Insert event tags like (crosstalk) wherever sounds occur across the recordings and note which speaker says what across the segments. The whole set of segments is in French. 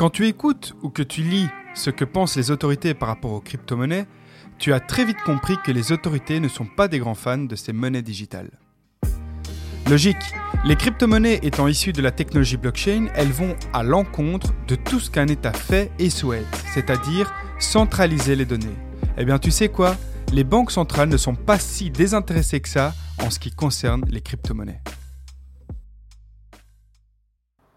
Speaker 1: Quand tu écoutes ou que tu lis ce que pensent les autorités par rapport aux crypto-monnaies, tu as très vite compris que les autorités ne sont pas des grands fans de ces monnaies digitales. Logique, les crypto-monnaies étant issues de la technologie blockchain, elles vont à l'encontre de tout ce qu'un État fait et souhaite, c'est-à-dire centraliser les données. Eh bien tu sais quoi? Les banques centrales ne sont pas si désintéressées que ça en ce qui concerne les crypto-monnaies.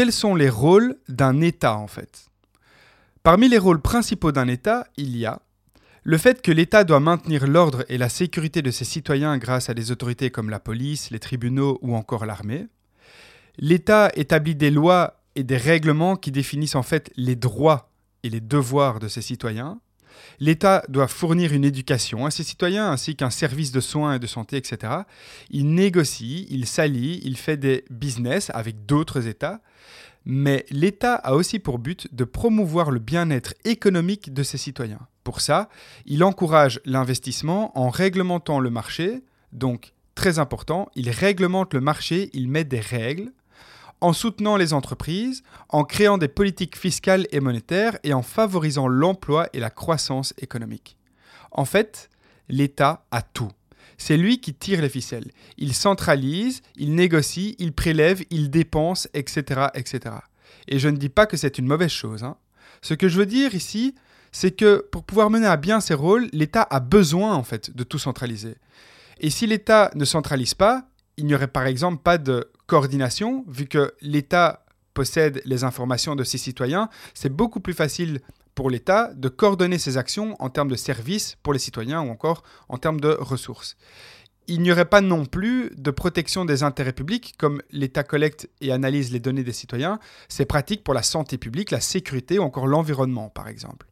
Speaker 1: Quels sont les rôles d'un État en fait? Parmi les rôles principaux d'un État, il y a le fait que l'État doit maintenir l'ordre et la sécurité de ses citoyens grâce à des autorités comme la police, les tribunaux ou encore l'armée. L'État établit des lois et des règlements qui définissent en fait les droits et les devoirs de ses citoyens. L'État doit fournir une éducation à ses citoyens ainsi qu'un service de soins et de santé, etc. Il négocie, il s'allie, il fait des business avec d'autres États. Mais l'État a aussi pour but de promouvoir le bien-être économique de ses citoyens. Pour ça, il encourage l'investissement en réglementant le marché. Donc, très important, il réglemente le marché, il met des règles en soutenant les entreprises, en créant des politiques fiscales et monétaires et en favorisant l'emploi et la croissance économique. En fait, l'État a tout. C'est lui qui tire les ficelles. Il centralise, il négocie, il prélève, il dépense, etc. etc. Et je ne dis pas que c'est une mauvaise chose. Hein. Ce que je veux dire ici, c'est que pour pouvoir mener à bien ses rôles, l'État a besoin en fait de tout centraliser. Et si l'État ne centralise pas, il n'y aurait par exemple pas de coordination, vu que l'État possède les informations de ses citoyens, c'est beaucoup plus facile pour l'État de coordonner ses actions en termes de services pour les citoyens ou encore en termes de ressources. Il n'y aurait pas non plus de protection des intérêts publics, comme l'État collecte et analyse les données des citoyens. C'est pratique pour la santé publique, la sécurité ou encore l'environnement, par exemple.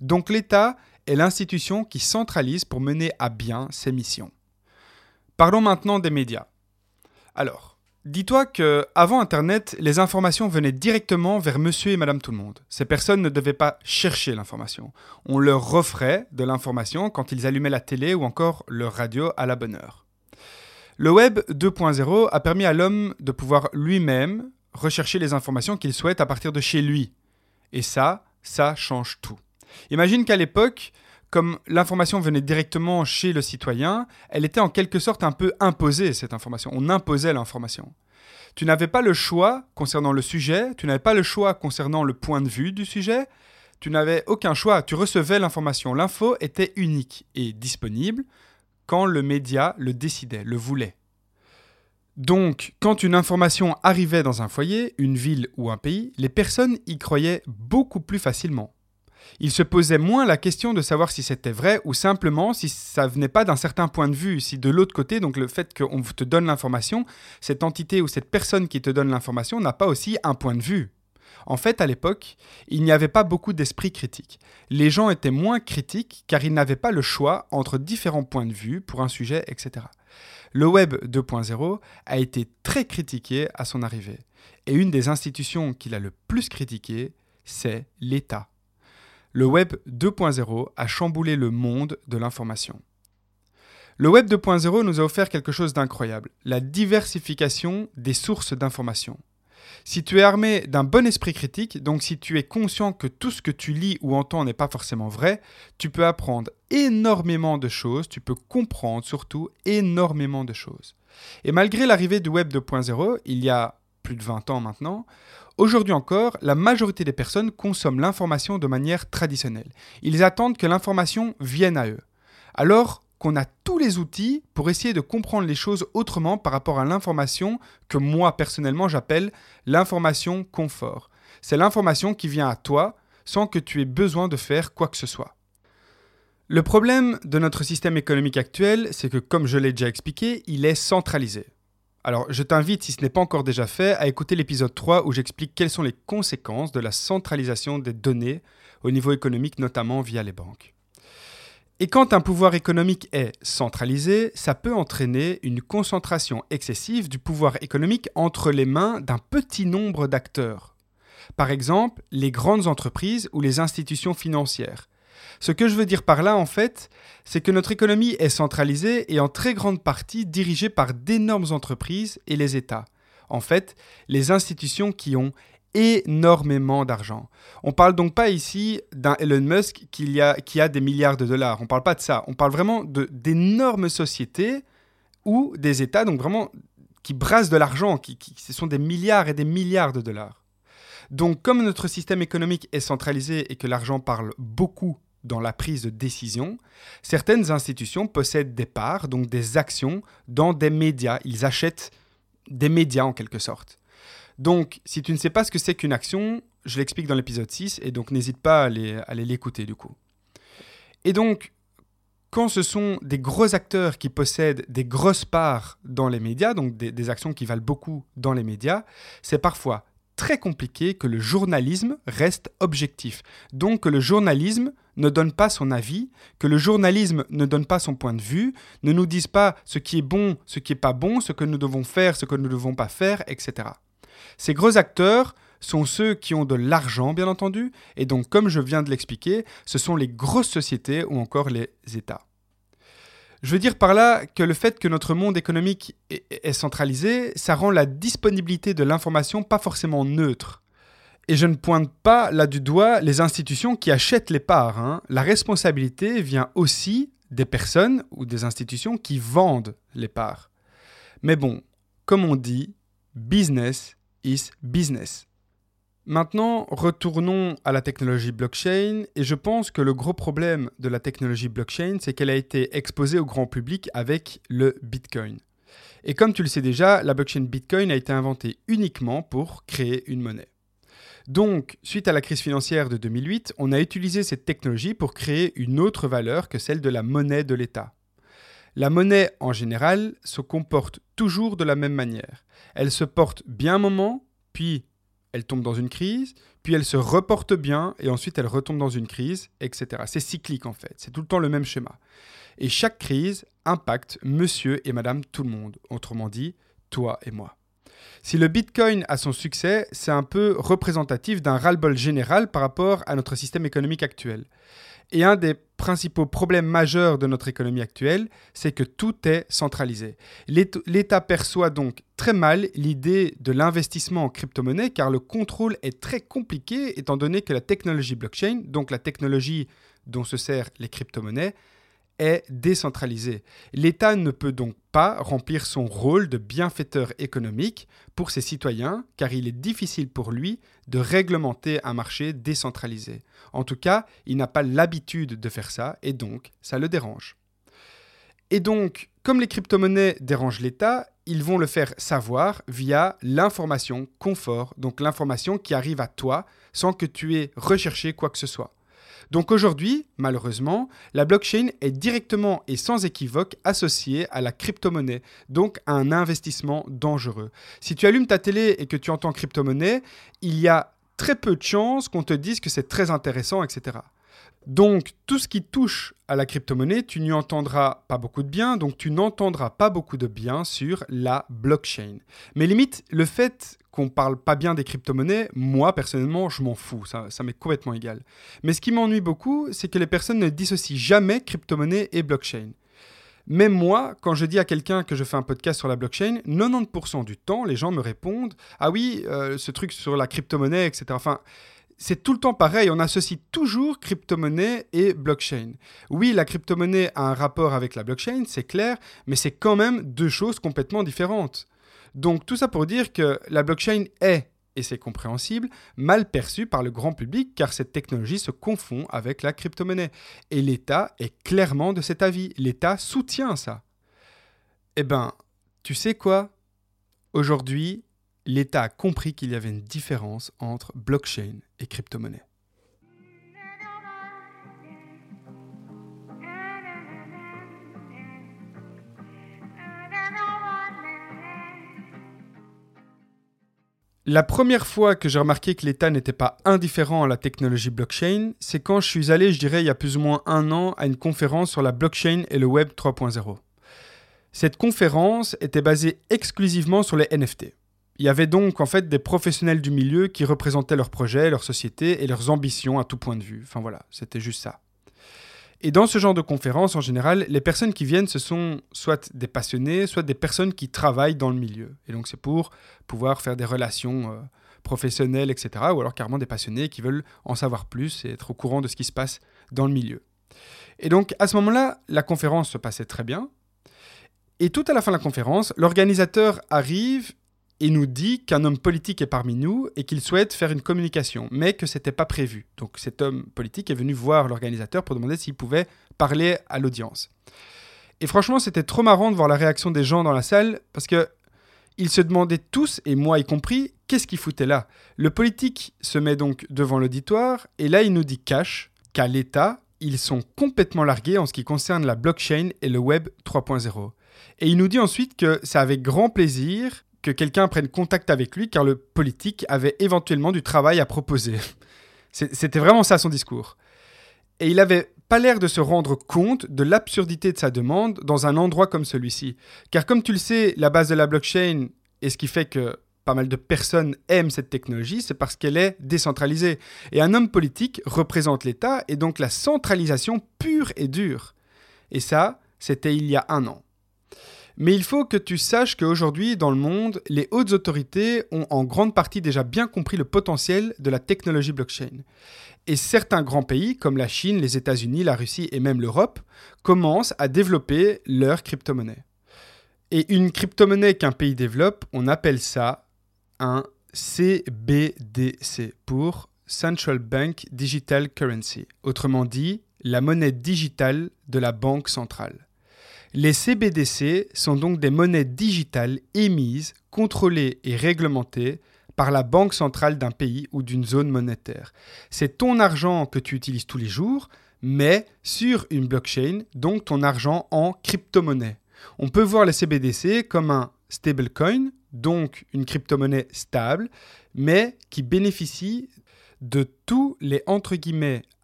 Speaker 1: Donc l'État est l'institution qui centralise pour mener à bien ses missions. Parlons maintenant des médias. Alors, Dis-toi que avant Internet, les informations venaient directement vers monsieur et madame tout le monde. Ces personnes ne devaient pas chercher l'information. On leur offrait de l'information quand ils allumaient la télé ou encore leur radio à la bonne heure. Le web 2.0 a permis à l'homme de pouvoir lui-même rechercher les informations qu'il souhaite à partir de chez lui. Et ça, ça change tout. Imagine qu'à l'époque, comme l'information venait directement chez le citoyen, elle était en quelque sorte un peu imposée, cette information. On imposait l'information. Tu n'avais pas le choix concernant le sujet, tu n'avais pas le choix concernant le point de vue du sujet, tu n'avais aucun choix, tu recevais l'information. L'info était unique et disponible quand le média le décidait, le voulait. Donc, quand une information arrivait dans un foyer, une ville ou un pays, les personnes y croyaient beaucoup plus facilement il se posait moins la question de savoir si c'était vrai ou simplement si ça venait pas d'un certain point de vue, si de l'autre côté, donc le fait qu'on te donne l'information, cette entité ou cette personne qui te donne l'information n'a pas aussi un point de vue. En fait, à l'époque, il n'y avait pas beaucoup d'esprit critique. Les gens étaient moins critiques car ils n'avaient pas le choix entre différents points de vue pour un sujet, etc. Le Web 2.0 a été très critiqué à son arrivée. Et une des institutions qu'il a le plus critiquées, c'est l'État le Web 2.0 a chamboulé le monde de l'information. Le Web 2.0 nous a offert quelque chose d'incroyable, la diversification des sources d'information. Si tu es armé d'un bon esprit critique, donc si tu es conscient que tout ce que tu lis ou entends n'est pas forcément vrai, tu peux apprendre énormément de choses, tu peux comprendre surtout énormément de choses. Et malgré l'arrivée du Web 2.0, il y a plus de 20 ans maintenant, Aujourd'hui encore, la majorité des personnes consomment l'information de manière traditionnelle. Ils attendent que l'information vienne à eux. Alors qu'on a tous les outils pour essayer de comprendre les choses autrement par rapport à l'information que moi personnellement j'appelle l'information confort. C'est l'information qui vient à toi sans que tu aies besoin de faire quoi que ce soit. Le problème de notre système économique actuel, c'est que comme je l'ai déjà expliqué, il est centralisé. Alors je t'invite, si ce n'est pas encore déjà fait, à écouter l'épisode 3 où j'explique quelles sont les conséquences de la centralisation des données au niveau économique, notamment via les banques. Et quand un pouvoir économique est centralisé, ça peut entraîner une concentration excessive du pouvoir économique entre les mains d'un petit nombre d'acteurs. Par exemple, les grandes entreprises ou les institutions financières. Ce que je veux dire par là, en fait, c'est que notre économie est centralisée et en très grande partie dirigée par d'énormes entreprises et les États. En fait, les institutions qui ont énormément d'argent. On parle donc pas ici d'un Elon Musk qui a, des milliards de dollars. On parle pas de ça. On parle vraiment d'énormes sociétés ou des États, donc vraiment qui brassent de l'argent, qui, ce sont des milliards et des milliards de dollars. Donc comme notre système économique est centralisé et que l'argent parle beaucoup dans la prise de décision, certaines institutions possèdent des parts, donc des actions, dans des médias. Ils achètent des médias en quelque sorte. Donc, si tu ne sais pas ce que c'est qu'une action, je l'explique dans l'épisode 6, et donc n'hésite pas à aller, l'écouter du coup. Et donc, quand ce sont des gros acteurs qui possèdent des grosses parts dans les médias, donc des, des actions qui valent beaucoup dans les médias, c'est parfois très compliqué que le journalisme reste objectif. Donc que le journalisme ne donne pas son avis, que le journalisme ne donne pas son point de vue, ne nous dise pas ce qui est bon, ce qui n'est pas bon, ce que nous devons faire, ce que nous ne devons pas faire, etc. Ces gros acteurs sont ceux qui ont de l'argent, bien entendu, et donc, comme je viens de l'expliquer, ce sont les grosses sociétés ou encore les États. Je veux dire par là que le fait que notre monde économique est centralisé, ça rend la disponibilité de l'information pas forcément neutre. Et je ne pointe pas là du doigt les institutions qui achètent les parts. Hein. La responsabilité vient aussi des personnes ou des institutions qui vendent les parts. Mais bon, comme on dit, business is business. Maintenant, retournons à la technologie blockchain et je pense que le gros problème de la technologie blockchain, c'est qu'elle a été exposée au grand public avec le Bitcoin. Et comme tu le sais déjà, la blockchain Bitcoin a été inventée uniquement pour créer une monnaie. Donc, suite à la crise financière de 2008, on a utilisé cette technologie pour créer une autre valeur que celle de la monnaie de l'État. La monnaie, en général, se comporte toujours de la même manière. Elle se porte bien un moment, puis elle tombe dans une crise, puis elle se reporte bien, et ensuite elle retombe dans une crise, etc. C'est cyclique en fait, c'est tout le temps le même schéma. Et chaque crise impacte monsieur et madame tout le monde, autrement dit, toi et moi. Si le Bitcoin a son succès, c'est un peu représentatif d'un ras-le-bol général par rapport à notre système économique actuel. Et un des principaux problèmes majeurs de notre économie actuelle, c'est que tout est centralisé. L'État perçoit donc très mal l'idée de l'investissement en crypto-monnaie car le contrôle est très compliqué étant donné que la technologie blockchain, donc la technologie dont se servent les crypto-monnaies, est décentralisée. L'État ne peut donc pas remplir son rôle de bienfaiteur économique pour ses citoyens car il est difficile pour lui de réglementer un marché décentralisé. En tout cas, il n'a pas l'habitude de faire ça et donc ça le dérange. Et donc, comme les crypto-monnaies dérangent l'État, ils vont le faire savoir via l'information confort, donc l'information qui arrive à toi sans que tu aies recherché quoi que ce soit. Donc aujourd'hui, malheureusement, la blockchain est directement et sans équivoque associée à la crypto-monnaie, donc à un investissement dangereux. Si tu allumes ta télé et que tu entends crypto-monnaie, il y a très peu de chances qu'on te dise que c'est très intéressant, etc. Donc, tout ce qui touche à la crypto-monnaie, tu n'y entendras pas beaucoup de bien, donc tu n'entendras pas beaucoup de bien sur la blockchain. Mais limite, le fait qu'on parle pas bien des crypto-monnaies, moi, personnellement, je m'en fous, ça, m'est complètement égal. Mais ce qui m'ennuie beaucoup, c'est que les personnes ne dissocient jamais crypto-monnaie et blockchain. Même moi, quand je dis à quelqu'un que je fais un podcast sur la blockchain, 90% du temps, les gens me répondent Ah oui, euh, ce truc sur la crypto-monnaie, etc. Enfin, c'est tout le temps pareil, on associe toujours crypto-monnaie et blockchain. Oui, la crypto-monnaie a un rapport avec la blockchain, c'est clair, mais c'est quand même deux choses complètement différentes. Donc tout ça pour dire que la blockchain est, et c'est compréhensible, mal perçue par le grand public car cette technologie se confond avec la crypto-monnaie. Et l'État est clairement de cet avis. L'État soutient ça. Eh ben, tu sais quoi? Aujourd'hui, l'État a compris qu'il y avait une différence entre blockchain et crypto-monnaie. La première fois que j'ai remarqué que l'État n'était pas indifférent à la technologie blockchain, c'est quand je suis allé, je dirais, il y a plus ou moins un an, à une conférence sur la blockchain et le Web 3.0. Cette conférence était basée exclusivement sur les NFT. Il y avait donc en fait des professionnels du milieu qui représentaient leurs projets, leurs sociétés et leurs ambitions à tout point de vue. Enfin voilà, c'était juste ça. Et dans ce genre de conférence, en général, les personnes qui viennent, ce sont soit des passionnés, soit des personnes qui travaillent dans le milieu. Et donc c'est pour pouvoir faire des relations euh, professionnelles, etc. Ou alors carrément des passionnés qui veulent en savoir plus et être au courant de ce qui se passe dans le milieu. Et donc à ce moment-là, la conférence se passait très bien. Et tout à la fin de la conférence, l'organisateur arrive et nous dit qu'un homme politique est parmi nous et qu'il souhaite faire une communication, mais que ce n'était pas prévu. Donc cet homme politique est venu voir l'organisateur pour demander s'il pouvait parler à l'audience. Et franchement, c'était trop marrant de voir la réaction des gens dans la salle parce que ils se demandaient tous, et moi y compris, qu'est-ce qu'il foutait là? Le politique se met donc devant l'auditoire et là il nous dit cash qu'à l'État, ils sont complètement largués en ce qui concerne la blockchain et le web 3.0. Et il nous dit ensuite que c'est avec grand plaisir que quelqu'un prenne contact avec lui car le politique avait éventuellement du travail à proposer. (laughs) C'était vraiment ça son discours. Et il n'avait pas l'air de se rendre compte de l'absurdité de sa demande dans un endroit comme celui-ci. Car comme tu le sais, la base de la blockchain et ce qui fait que pas mal de personnes aiment cette technologie, c'est parce qu'elle est décentralisée. Et un homme politique représente l'État et donc la centralisation pure et dure. Et ça, c'était il y a un an. Mais il faut que tu saches qu'aujourd'hui, dans le monde, les hautes autorités ont en grande partie déjà bien compris le potentiel de la technologie blockchain. Et certains grands pays, comme la Chine, les États-Unis, la Russie et même l'Europe, commencent à développer leur crypto-monnaie. Et une crypto-monnaie qu'un pays développe, on appelle ça un CBDC pour Central Bank Digital Currency, autrement dit la monnaie digitale de la banque centrale. Les CBDC sont donc des monnaies digitales émises, contrôlées et réglementées par la banque centrale d'un pays ou d'une zone monétaire. C'est ton argent que tu utilises tous les jours, mais sur une blockchain, donc ton argent en crypto-monnaie. On peut voir les CBDC comme un stablecoin, donc une crypto-monnaie stable, mais qui bénéficie de tous les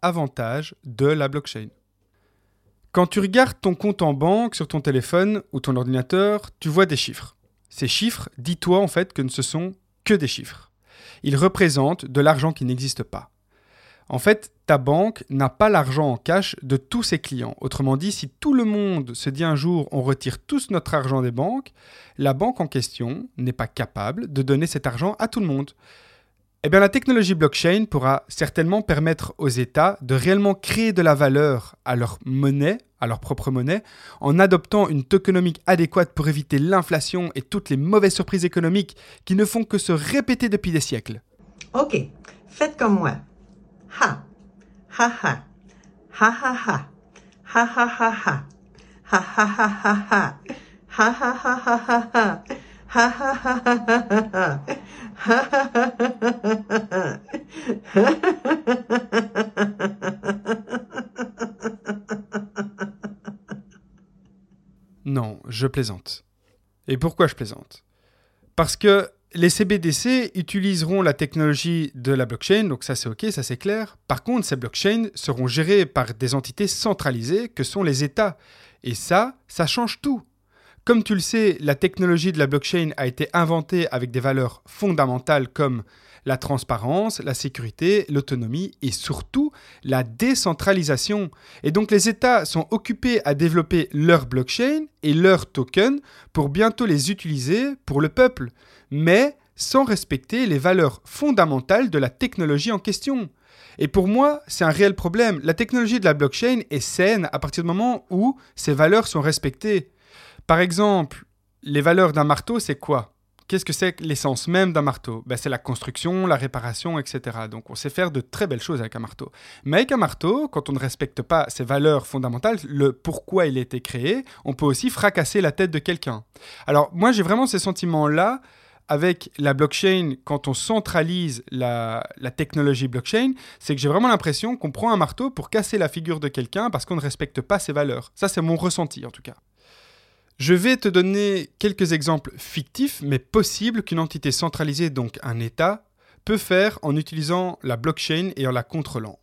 Speaker 1: avantages de la blockchain. Quand tu regardes ton compte en banque sur ton téléphone ou ton ordinateur, tu vois des chiffres. Ces chiffres, dis-toi en fait que ce sont que des chiffres. Ils représentent de l'argent qui n'existe pas. En fait, ta banque n'a pas l'argent en cash de tous ses clients. Autrement dit, si tout le monde se dit un jour on retire tous notre argent des banques, la banque en question n'est pas capable de donner cet argent à tout le monde. Eh bien, la technologie blockchain pourra certainement permettre aux États de réellement créer de la valeur à leur monnaie, à leur propre monnaie, en adoptant une tokenomique adéquate pour éviter l'inflation et toutes les mauvaises surprises économiques qui ne font que se répéter depuis des siècles.
Speaker 2: Ok, faites comme moi. Ha, ha ha, ha ha ha, ha ha ha ha, ha ha ha ha ha, ha ha ha ha ha. (laughs)
Speaker 1: Non, je plaisante. Et pourquoi je plaisante? Parce que les CBDC utiliseront la technologie de la blockchain, donc ça c'est ok, ça c'est clair. Par contre, ces blockchains seront gérées par des entités centralisées que sont les États. Et ça, ça change tout. Comme tu le sais, la technologie de la blockchain a été inventée avec des valeurs fondamentales comme la transparence, la sécurité, l'autonomie et surtout la décentralisation. Et donc les États sont occupés à développer leur blockchain et leurs tokens pour bientôt les utiliser pour le peuple, mais sans respecter les valeurs fondamentales de la technologie en question. Et pour moi, c'est un réel problème. La technologie de la blockchain est saine à partir du moment où ces valeurs sont respectées. Par exemple, les valeurs d'un marteau, c'est quoi? Qu'est-ce que c'est l'essence même d'un marteau? Ben, C'est la construction, la réparation, etc. Donc on sait faire de très belles choses avec un marteau. Mais avec un marteau, quand on ne respecte pas ses valeurs fondamentales, le pourquoi il a été créé, on peut aussi fracasser la tête de quelqu'un. Alors moi j'ai vraiment ces sentiments-là avec la blockchain, quand on centralise la, la technologie blockchain, c'est que j'ai vraiment l'impression qu'on prend un marteau pour casser la figure de quelqu'un parce qu'on ne respecte pas ses valeurs. Ça c'est mon ressenti en tout cas. Je vais te donner quelques exemples fictifs, mais possibles qu'une entité centralisée, donc un État, peut faire en utilisant la blockchain et en la contrôlant.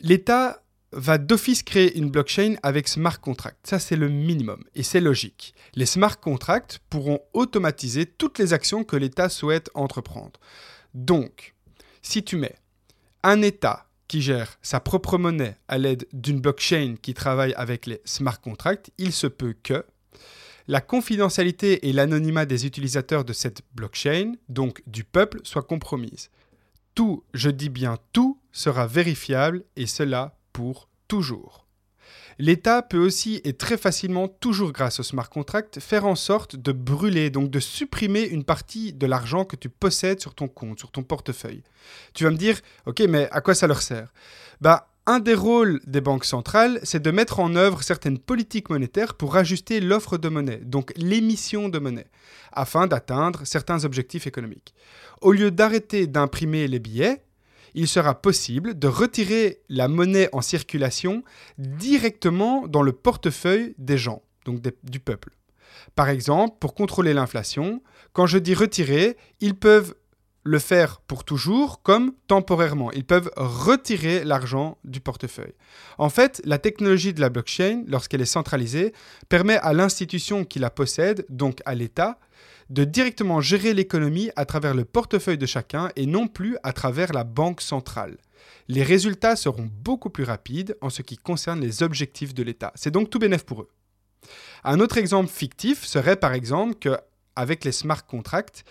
Speaker 1: L'État va d'office créer une blockchain avec smart contract. Ça, c'est le minimum et c'est logique. Les smart contracts pourront automatiser toutes les actions que l'État souhaite entreprendre. Donc, si tu mets un État qui gère sa propre monnaie à l'aide d'une blockchain qui travaille avec les smart contracts, il se peut que la confidentialité et l'anonymat des utilisateurs de cette blockchain, donc du peuple, soient compromises. Tout, je dis bien tout, sera vérifiable et cela pour toujours. L'État peut aussi et très facilement, toujours grâce au smart contract, faire en sorte de brûler, donc de supprimer une partie de l'argent que tu possèdes sur ton compte, sur ton portefeuille. Tu vas me dire, ok, mais à quoi ça leur sert? Bah, un des rôles des banques centrales, c'est de mettre en œuvre certaines politiques monétaires pour ajuster l'offre de monnaie, donc l'émission de monnaie, afin d'atteindre certains objectifs économiques. Au lieu d'arrêter d'imprimer les billets, il sera possible de retirer la monnaie en circulation directement dans le portefeuille des gens, donc du peuple. Par exemple, pour contrôler l'inflation, quand je dis retirer, ils peuvent le faire pour toujours comme temporairement. Ils peuvent retirer l'argent du portefeuille. En fait, la technologie de la blockchain, lorsqu'elle est centralisée, permet à l'institution qui la possède, donc à l'État, de directement gérer l'économie à travers le portefeuille de chacun et non plus à travers la banque centrale. Les résultats seront beaucoup plus rapides en ce qui concerne les objectifs de l'État. C'est donc tout bénéf pour eux. Un autre exemple fictif serait par exemple que avec les smart contracts,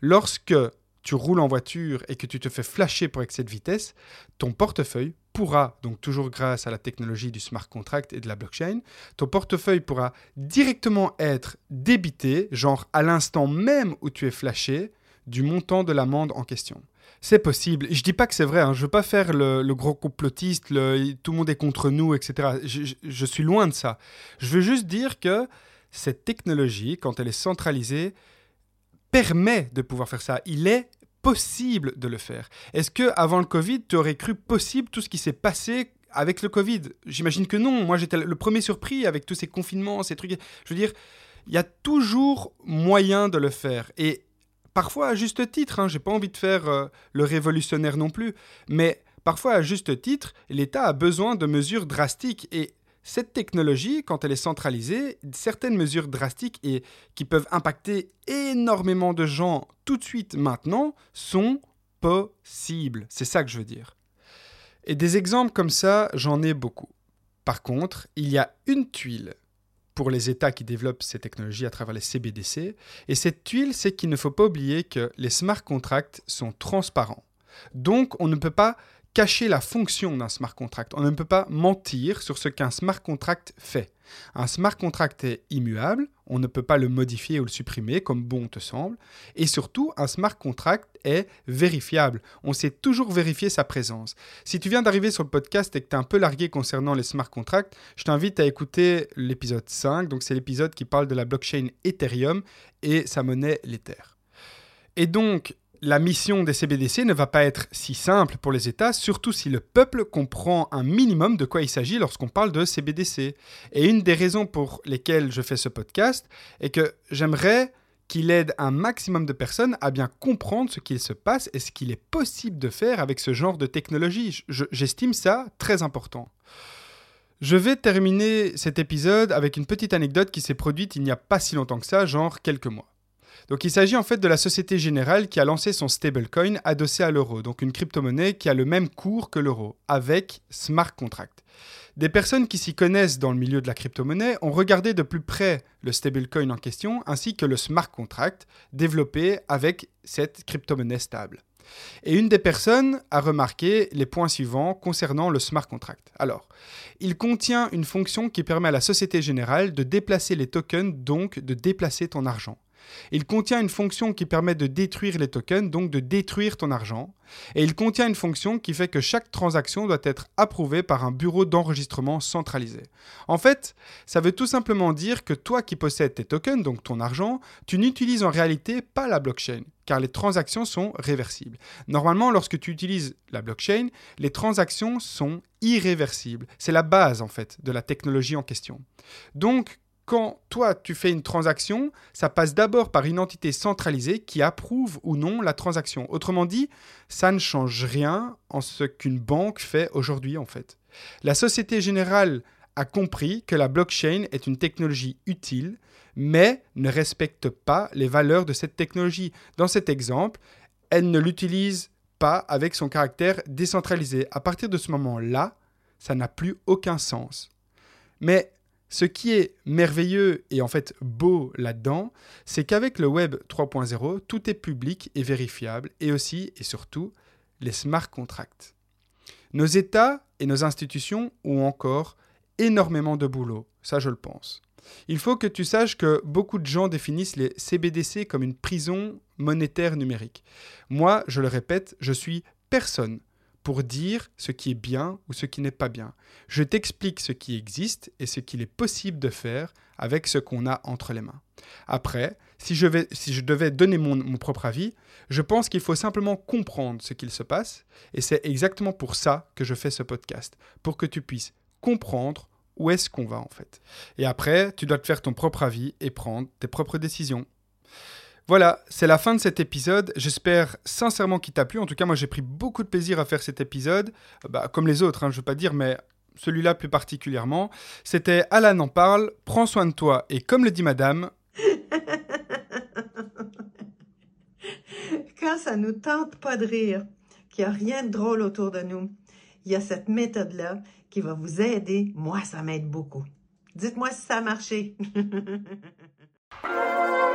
Speaker 1: lorsque tu roules en voiture et que tu te fais flasher pour excès de vitesse, ton portefeuille pourra, donc toujours grâce à la technologie du smart contract et de la blockchain, ton portefeuille pourra directement être débité, genre à l'instant même où tu es flashé, du montant de l'amende en question. C'est possible. Je dis pas que c'est vrai. Hein. Je veux pas faire le, gros complotiste, tout le monde est contre nous, etc. je suis loin de ça. Je veux juste dire que cette technologie, quand elle est centralisée, permet de pouvoir faire ça. Il est possible de le faire. Est-ce que avant le Covid, tu aurais cru possible tout ce qui s'est passé avec le Covid? J'imagine que non. Moi, j'étais le premier surpris avec tous ces confinements, ces trucs. Je veux dire, il y a toujours moyen de le faire. Et parfois à juste titre, hein, j'ai pas envie de faire euh, le révolutionnaire non plus, mais parfois à juste titre, l'État a besoin de mesures drastiques. Et cette technologie, quand elle est centralisée, certaines mesures drastiques et qui peuvent impacter énormément de gens tout de suite maintenant sont possibles. C'est ça que je veux dire. Et des exemples comme ça, j'en ai beaucoup. Par contre, il y a une tuile pour les États qui développent ces technologies à travers les CBDC, et cette tuile, c'est qu'il ne faut pas oublier que les smart contracts sont transparents. Donc, on ne peut pas cacher la fonction d'un smart contract. On ne peut pas mentir sur ce qu'un smart contract fait. Un smart contract est immuable, on ne peut pas le modifier ou le supprimer comme bon te semble, et surtout un smart contract est vérifiable. On sait toujours vérifier sa présence. Si tu viens d'arriver sur le podcast et que tu es un peu largué concernant les smart contracts, je t'invite à écouter l'épisode 5, donc c'est l'épisode qui parle de la blockchain Ethereum et sa monnaie l'Ether. Et donc, la mission des CBDC ne va pas être si simple pour les États, surtout si le peuple comprend un minimum de quoi il s'agit lorsqu'on parle de CBDC. Et une des raisons pour lesquelles je fais ce podcast est que j'aimerais qu'il aide un maximum de personnes à bien comprendre ce qu'il se passe et ce qu'il est possible de faire avec ce genre de technologie. J'estime ça très important. Je vais terminer cet épisode avec une petite anecdote qui s'est produite il n'y a pas si longtemps que ça, genre quelques mois. Donc il s'agit en fait de la Société Générale qui a lancé son stablecoin adossé à l'euro, donc une crypto-monnaie qui a le même cours que l'euro, avec smart contract. Des personnes qui s'y connaissent dans le milieu de la crypto-monnaie ont regardé de plus près le stablecoin en question ainsi que le smart contract développé avec cette crypto-monnaie stable. Et une des personnes a remarqué les points suivants concernant le smart contract. Alors, il contient une fonction qui permet à la Société Générale de déplacer les tokens, donc de déplacer ton argent. Il contient une fonction qui permet de détruire les tokens, donc de détruire ton argent. Et il contient une fonction qui fait que chaque transaction doit être approuvée par un bureau d'enregistrement centralisé. En fait, ça veut tout simplement dire que toi qui possèdes tes tokens, donc ton argent, tu n'utilises en réalité pas la blockchain, car les transactions sont réversibles. Normalement, lorsque tu utilises la blockchain, les transactions sont irréversibles. C'est la base, en fait, de la technologie en question. Donc, quand toi tu fais une transaction, ça passe d'abord par une entité centralisée qui approuve ou non la transaction. Autrement dit, ça ne change rien en ce qu'une banque fait aujourd'hui en fait. La Société Générale a compris que la blockchain est une technologie utile, mais ne respecte pas les valeurs de cette technologie. Dans cet exemple, elle ne l'utilise pas avec son caractère décentralisé. À partir de ce moment-là, ça n'a plus aucun sens. Mais ce qui est merveilleux et en fait beau là-dedans, c'est qu'avec le Web 3.0, tout est public et vérifiable, et aussi et surtout les smart contracts. Nos États et nos institutions ont encore énormément de boulot, ça je le pense. Il faut que tu saches que beaucoup de gens définissent les CBDC comme une prison monétaire numérique. Moi, je le répète, je suis personne pour dire ce qui est bien ou ce qui n'est pas bien. Je t'explique ce qui existe et ce qu'il est possible de faire avec ce qu'on a entre les mains. Après, si je, vais, si je devais donner mon, mon propre avis, je pense qu'il faut simplement comprendre ce qu'il se passe, et c'est exactement pour ça que je fais ce podcast, pour que tu puisses comprendre où est-ce qu'on va en fait. Et après, tu dois te faire ton propre avis et prendre tes propres décisions. Voilà, c'est la fin de cet épisode. J'espère sincèrement qu'il t'a plu. En tout cas, moi, j'ai pris beaucoup de plaisir à faire cet épisode. Bah, comme les autres, hein, je ne veux pas dire, mais celui-là plus particulièrement. C'était Alan en parle. Prends soin de toi. Et comme le dit madame. (laughs)
Speaker 2: Quand ça nous tente pas de rire, qu'il n'y a rien de drôle autour de nous, il y a cette méthode-là qui va vous aider. Moi, ça m'aide beaucoup. Dites-moi si ça a marché. (laughs)